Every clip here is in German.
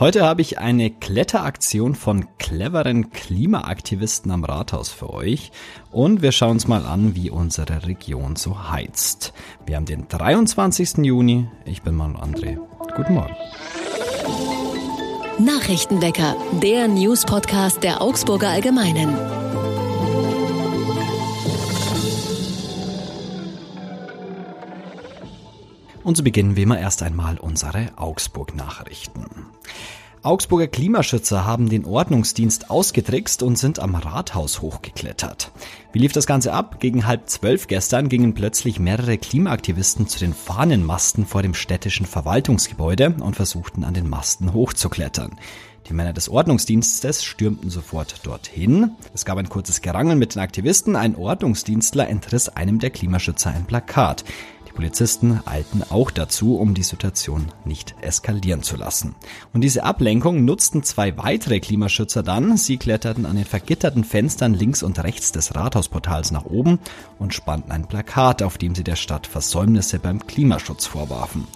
Heute habe ich eine Kletteraktion von cleveren Klimaaktivisten am Rathaus für euch und wir schauen uns mal an, wie unsere Region so heizt. Wir haben den 23. Juni. Ich bin Manu André. Guten Morgen. Nachrichtenwecker, der News-Podcast der Augsburger Allgemeinen. Und so beginnen wir immer erst einmal unsere Augsburg-Nachrichten. Augsburger Klimaschützer haben den Ordnungsdienst ausgetrickst und sind am Rathaus hochgeklettert. Wie lief das Ganze ab? Gegen halb zwölf gestern gingen plötzlich mehrere Klimaaktivisten zu den Fahnenmasten vor dem städtischen Verwaltungsgebäude und versuchten an den Masten hochzuklettern. Die Männer des Ordnungsdienstes stürmten sofort dorthin. Es gab ein kurzes Gerangel mit den Aktivisten. Ein Ordnungsdienstler entriss einem der Klimaschützer ein Plakat. Polizisten eilten auch dazu, um die Situation nicht eskalieren zu lassen. Und diese Ablenkung nutzten zwei weitere Klimaschützer dann. Sie kletterten an den vergitterten Fenstern links und rechts des Rathausportals nach oben und spannten ein Plakat, auf dem sie der Stadt Versäumnisse beim Klimaschutz vorwarfen.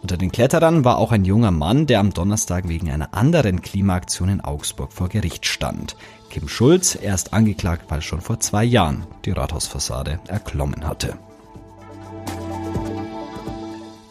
Unter den Kletterern war auch ein junger Mann, der am Donnerstag wegen einer anderen Klimaaktion in Augsburg vor Gericht stand. Kim Schulz, er ist angeklagt, weil schon vor zwei Jahren die Rathausfassade erklommen hatte.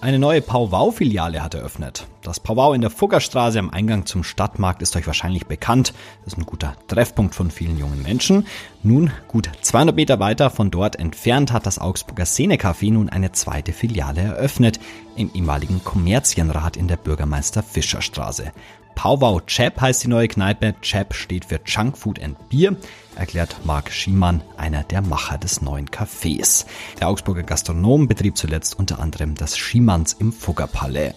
Eine neue Powwow-Filiale hat eröffnet. Das Powwow in der Fuggerstraße am Eingang zum Stadtmarkt ist euch wahrscheinlich bekannt. Das ist ein guter Treffpunkt von vielen jungen Menschen. Nun, gut 200 Meter weiter von dort entfernt, hat das Augsburger Szene-Café nun eine zweite Filiale eröffnet. Im ehemaligen Kommerzienrat in der Bürgermeister Fischer Straße. Powwow Chap heißt die neue Kneipe. Chap steht für Junkfood and Bier, erklärt Marc Schiemann, einer der Macher des neuen Cafés. Der Augsburger Gastronom betrieb zuletzt unter anderem das Schiemanns im Fuggerpalais.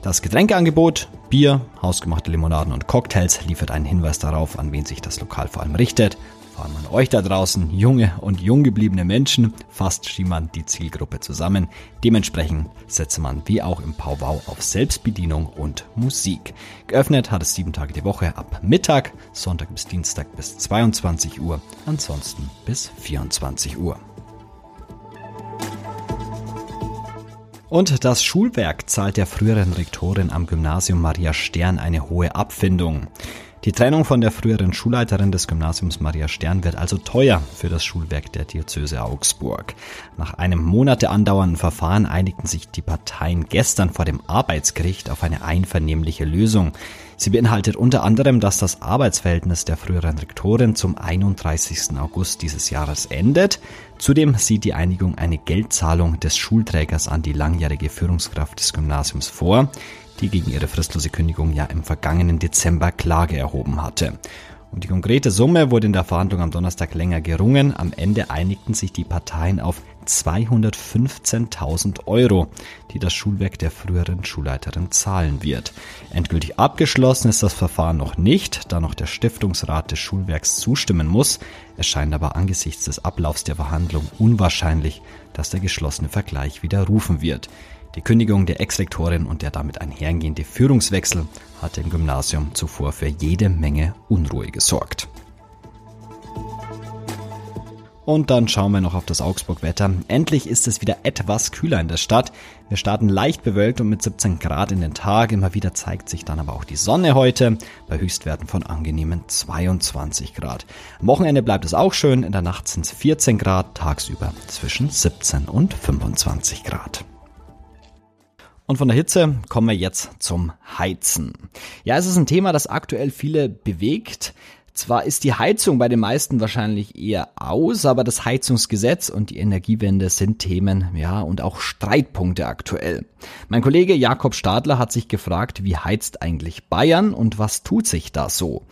Das Getränkeangebot, Bier, hausgemachte Limonaden und Cocktails liefert einen Hinweis darauf, an wen sich das Lokal vor allem richtet vor allem an euch da draußen, junge und jung gebliebene Menschen, fasst Schiemann die Zielgruppe zusammen. Dementsprechend setze man wie auch im Powwow auf Selbstbedienung und Musik. Geöffnet hat es sieben Tage die Woche ab Mittag, Sonntag bis Dienstag bis 22 Uhr, ansonsten bis 24 Uhr. Und das Schulwerk zahlt der früheren Rektorin am Gymnasium Maria Stern eine hohe Abfindung. Die Trennung von der früheren Schulleiterin des Gymnasiums Maria Stern wird also teuer für das Schulwerk der Diözese Augsburg. Nach einem Monate andauernden Verfahren einigten sich die Parteien gestern vor dem Arbeitsgericht auf eine einvernehmliche Lösung. Sie beinhaltet unter anderem, dass das Arbeitsverhältnis der früheren Rektorin zum 31. August dieses Jahres endet. Zudem sieht die Einigung eine Geldzahlung des Schulträgers an die langjährige Führungskraft des Gymnasiums vor die gegen ihre fristlose Kündigung ja im vergangenen Dezember Klage erhoben hatte. Um die konkrete Summe wurde in der Verhandlung am Donnerstag länger gerungen. Am Ende einigten sich die Parteien auf 215.000 Euro, die das Schulwerk der früheren Schulleiterin zahlen wird. Endgültig abgeschlossen ist das Verfahren noch nicht, da noch der Stiftungsrat des Schulwerks zustimmen muss. Es scheint aber angesichts des Ablaufs der Verhandlung unwahrscheinlich, dass der geschlossene Vergleich widerrufen wird. Die Kündigung der Ex-Rektorin und der damit einhergehende Führungswechsel hatte im Gymnasium zuvor für jede Menge Unruhe gesorgt. Und dann schauen wir noch auf das Augsburg-Wetter. Endlich ist es wieder etwas kühler in der Stadt. Wir starten leicht bewölkt und mit 17 Grad in den Tag. Immer wieder zeigt sich dann aber auch die Sonne heute bei Höchstwerten von angenehmen 22 Grad. Am Wochenende bleibt es auch schön. In der Nacht sind es 14 Grad, tagsüber zwischen 17 und 25 Grad. Und von der Hitze kommen wir jetzt zum Heizen. Ja, es ist ein Thema, das aktuell viele bewegt. Zwar ist die Heizung bei den meisten wahrscheinlich eher aus, aber das Heizungsgesetz und die Energiewende sind Themen, ja, und auch Streitpunkte aktuell. Mein Kollege Jakob Stadler hat sich gefragt, wie heizt eigentlich Bayern und was tut sich da so?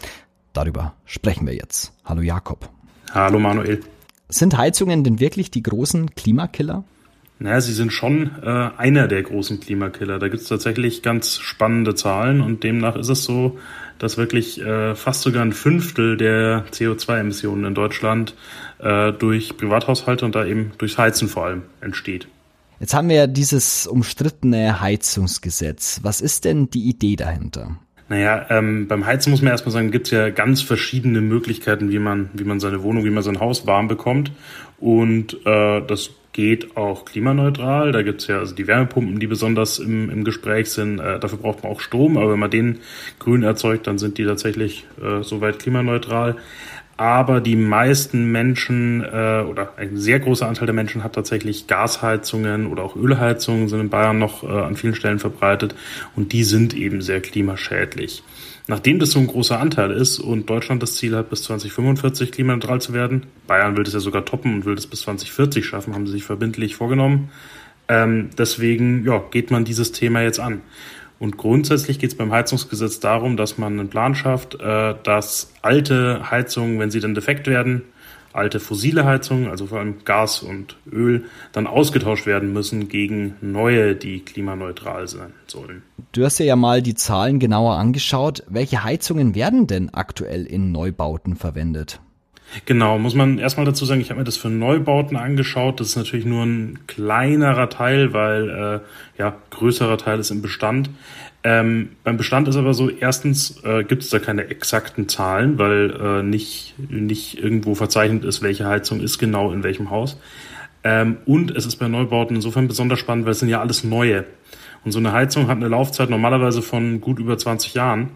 Darüber sprechen wir jetzt. Hallo Jakob. Hallo Manuel. Sind Heizungen denn wirklich die großen Klimakiller? Naja, sie sind schon äh, einer der großen Klimakiller. Da gibt es tatsächlich ganz spannende Zahlen und demnach ist es so, dass wirklich äh, fast sogar ein Fünftel der CO2-Emissionen in Deutschland äh, durch Privathaushalte und da eben durchs Heizen vor allem entsteht. Jetzt haben wir ja dieses umstrittene Heizungsgesetz. Was ist denn die Idee dahinter? Naja, ähm, beim Heizen muss man erstmal sagen, gibt es ja ganz verschiedene Möglichkeiten, wie man, wie man seine Wohnung, wie man sein Haus warm bekommt. Und äh, das geht auch klimaneutral. Da gibt's ja also die Wärmepumpen, die besonders im, im Gespräch sind. Äh, dafür braucht man auch Strom, aber wenn man den grün erzeugt, dann sind die tatsächlich äh, soweit klimaneutral. Aber die meisten Menschen äh, oder ein sehr großer Anteil der Menschen hat tatsächlich Gasheizungen oder auch Ölheizungen sind in Bayern noch äh, an vielen Stellen verbreitet und die sind eben sehr klimaschädlich. Nachdem das so ein großer Anteil ist und Deutschland das Ziel hat, bis 2045 klimaneutral zu werden, Bayern will das ja sogar toppen und will das bis 2040 schaffen, haben sie sich verbindlich vorgenommen. Ähm, deswegen ja, geht man dieses Thema jetzt an. Und grundsätzlich geht es beim Heizungsgesetz darum, dass man einen Plan schafft, äh, dass alte Heizungen, wenn sie dann defekt werden, alte fossile Heizungen, also vor allem Gas und Öl, dann ausgetauscht werden müssen gegen neue, die klimaneutral sein sollen. Du hast ja mal die Zahlen genauer angeschaut. Welche Heizungen werden denn aktuell in Neubauten verwendet? Genau, muss man erstmal dazu sagen, ich habe mir das für Neubauten angeschaut. Das ist natürlich nur ein kleinerer Teil, weil äh, ja größerer Teil ist im Bestand. Ähm, beim Bestand ist aber so, erstens äh, gibt es da keine exakten Zahlen, weil äh, nicht, nicht irgendwo verzeichnet ist, welche Heizung ist genau in welchem Haus. Ähm, und es ist bei Neubauten insofern besonders spannend, weil es sind ja alles neue. Und so eine Heizung hat eine Laufzeit normalerweise von gut über 20 Jahren.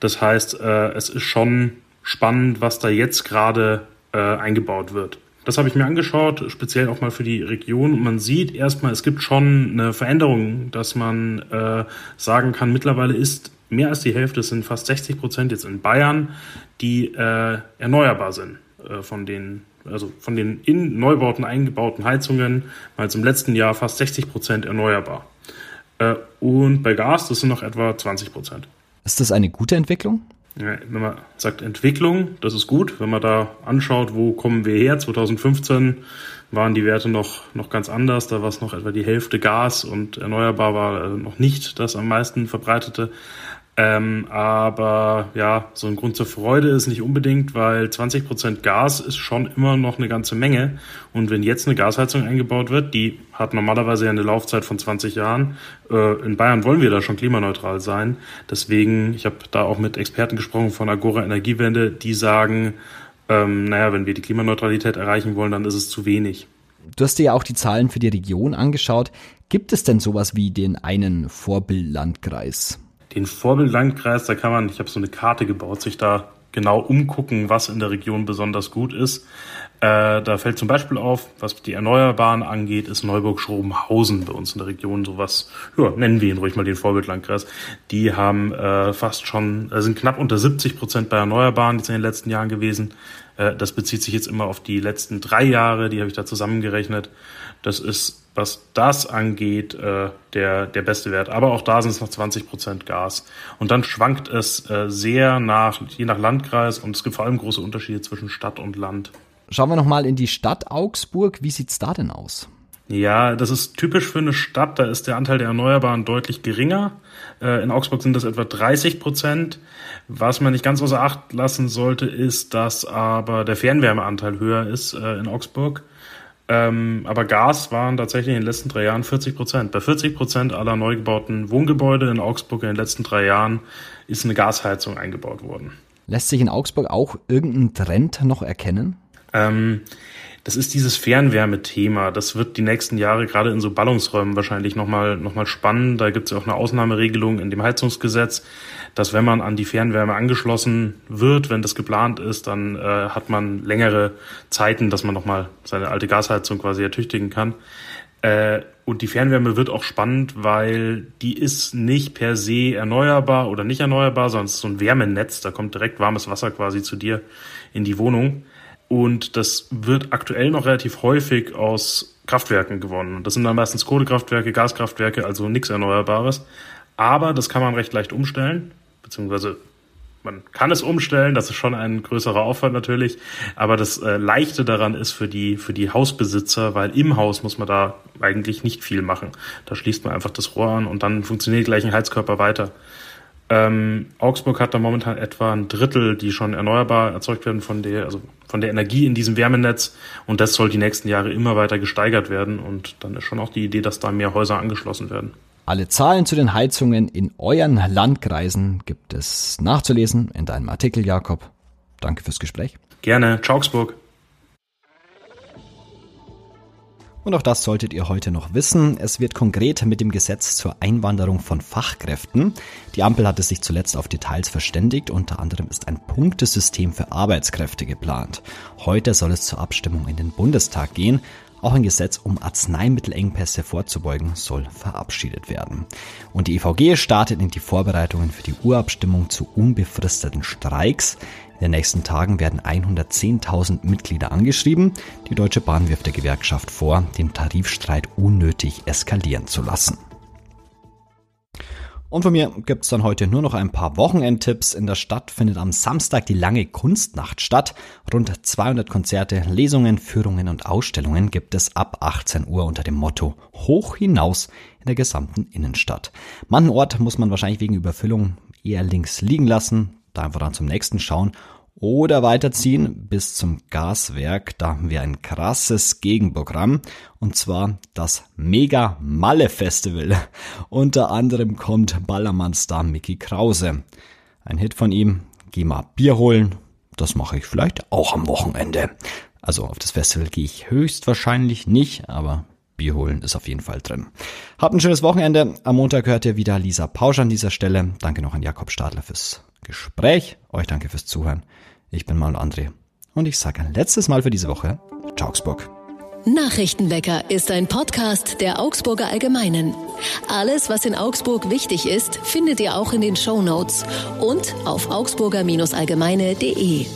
Das heißt, äh, es ist schon spannend, was da jetzt gerade äh, eingebaut wird. Das habe ich mir angeschaut, speziell auch mal für die Region. Und man sieht erstmal, es gibt schon eine Veränderung, dass man äh, sagen kann, mittlerweile ist mehr als die Hälfte, es sind fast 60 Prozent jetzt in Bayern, die äh, erneuerbar sind äh, von den also von den in Neubauten eingebauten Heizungen war jetzt im letzten Jahr fast 60 Prozent erneuerbar. Äh, und bei Gas, das sind noch etwa 20 Prozent. Ist das eine gute Entwicklung? Ja, wenn man sagt Entwicklung, das ist gut. Wenn man da anschaut, wo kommen wir her? 2015 waren die Werte noch, noch ganz anders. Da war es noch etwa die Hälfte Gas und erneuerbar war noch nicht das am meisten verbreitete. Ähm, aber ja, so ein Grund zur Freude ist nicht unbedingt, weil 20 Prozent Gas ist schon immer noch eine ganze Menge. Und wenn jetzt eine Gasheizung eingebaut wird, die hat normalerweise ja eine Laufzeit von 20 Jahren. Äh, in Bayern wollen wir da schon klimaneutral sein. Deswegen, ich habe da auch mit Experten gesprochen von Agora Energiewende, die sagen, ähm, naja, wenn wir die Klimaneutralität erreichen wollen, dann ist es zu wenig. Du hast dir ja auch die Zahlen für die Region angeschaut. Gibt es denn sowas wie den einen Vorbildlandkreis? Den Vorbildlandkreis, da kann man, ich habe so eine Karte gebaut, sich da genau umgucken, was in der Region besonders gut ist. Äh, da fällt zum Beispiel auf, was die Erneuerbaren angeht, ist Neuburg-Schrobenhausen bei uns in der Region sowas, ja, nennen wir ihn ruhig mal den Vorbildlandkreis. Die haben äh, fast schon, äh, sind knapp unter 70 Prozent bei Erneuerbaren jetzt in den letzten Jahren gewesen. Äh, das bezieht sich jetzt immer auf die letzten drei Jahre, die habe ich da zusammengerechnet. Das ist, was das angeht, äh, der, der beste Wert. Aber auch da sind es noch 20 Prozent Gas. Und dann schwankt es äh, sehr nach, je nach Landkreis und es gibt vor allem große Unterschiede zwischen Stadt und Land. Schauen wir nochmal in die Stadt Augsburg. Wie sieht's da denn aus? Ja, das ist typisch für eine Stadt. Da ist der Anteil der Erneuerbaren deutlich geringer. Äh, in Augsburg sind das etwa 30 Prozent. Was man nicht ganz außer Acht lassen sollte, ist, dass aber der Fernwärmeanteil höher ist äh, in Augsburg. Ähm, aber Gas waren tatsächlich in den letzten drei Jahren 40 Prozent. Bei 40 Prozent aller neu gebauten Wohngebäude in Augsburg in den letzten drei Jahren ist eine Gasheizung eingebaut worden. Lässt sich in Augsburg auch irgendein Trend noch erkennen? Ähm, das ist dieses Fernwärmethema. Das wird die nächsten Jahre gerade in so Ballungsräumen wahrscheinlich nochmal noch mal spannend. Da gibt es ja auch eine Ausnahmeregelung in dem Heizungsgesetz, dass wenn man an die Fernwärme angeschlossen wird, wenn das geplant ist, dann äh, hat man längere Zeiten, dass man nochmal seine alte Gasheizung quasi ertüchtigen kann. Äh, und die Fernwärme wird auch spannend, weil die ist nicht per se erneuerbar oder nicht erneuerbar, sondern es ist so ein Wärmenetz. Da kommt direkt warmes Wasser quasi zu dir in die Wohnung. Und das wird aktuell noch relativ häufig aus Kraftwerken gewonnen. Das sind dann meistens Kohlekraftwerke, Gaskraftwerke, also nichts Erneuerbares. Aber das kann man recht leicht umstellen, beziehungsweise man kann es umstellen, das ist schon ein größerer Aufwand natürlich, aber das äh, Leichte daran ist für die, für die Hausbesitzer, weil im Haus muss man da eigentlich nicht viel machen. Da schließt man einfach das Rohr an und dann funktioniert gleich ein Heizkörper weiter. Ähm, Augsburg hat da momentan etwa ein Drittel, die schon erneuerbar erzeugt werden von der, also von der Energie in diesem Wärmenetz. Und das soll die nächsten Jahre immer weiter gesteigert werden. Und dann ist schon auch die Idee, dass da mehr Häuser angeschlossen werden. Alle Zahlen zu den Heizungen in euren Landkreisen gibt es nachzulesen in deinem Artikel, Jakob. Danke fürs Gespräch. Gerne. Ciao, Augsburg. Und auch das solltet ihr heute noch wissen. Es wird konkret mit dem Gesetz zur Einwanderung von Fachkräften. Die Ampel hatte sich zuletzt auf Details verständigt. Unter anderem ist ein Punktesystem für Arbeitskräfte geplant. Heute soll es zur Abstimmung in den Bundestag gehen. Auch ein Gesetz, um Arzneimittelengpässe vorzubeugen, soll verabschiedet werden. Und die EVG startet in die Vorbereitungen für die Urabstimmung zu unbefristeten Streiks. In den nächsten Tagen werden 110.000 Mitglieder angeschrieben. Die Deutsche Bahn wirft der Gewerkschaft vor, den Tarifstreit unnötig eskalieren zu lassen. Und von mir gibt's dann heute nur noch ein paar Wochenendtipps. In der Stadt findet am Samstag die lange Kunstnacht statt. Rund 200 Konzerte, Lesungen, Führungen und Ausstellungen gibt es ab 18 Uhr unter dem Motto Hoch hinaus in der gesamten Innenstadt. Manchen Ort muss man wahrscheinlich wegen Überfüllung eher links liegen lassen, da einfach dann zum nächsten schauen oder weiterziehen bis zum Gaswerk. Da haben wir ein krasses Gegenprogramm und zwar das Mega Malle Festival. Unter anderem kommt Ballermann-Star Mickey Krause. Ein Hit von ihm, geh mal Bier holen. Das mache ich vielleicht auch am Wochenende. Also auf das Festival gehe ich höchstwahrscheinlich nicht, aber Bier holen ist auf jeden Fall drin. Habt ein schönes Wochenende. Am Montag hört ihr wieder Lisa Pausch an dieser Stelle. Danke noch an Jakob Stadler fürs Gespräch. Euch danke fürs Zuhören. Ich bin Manuel André und ich sage ein letztes Mal für diese Woche Ciao Augsburg. Nachrichtenwecker ist ein Podcast der Augsburger Allgemeinen. Alles, was in Augsburg wichtig ist, findet ihr auch in den Show Notes und auf augsburger-allgemeine.de.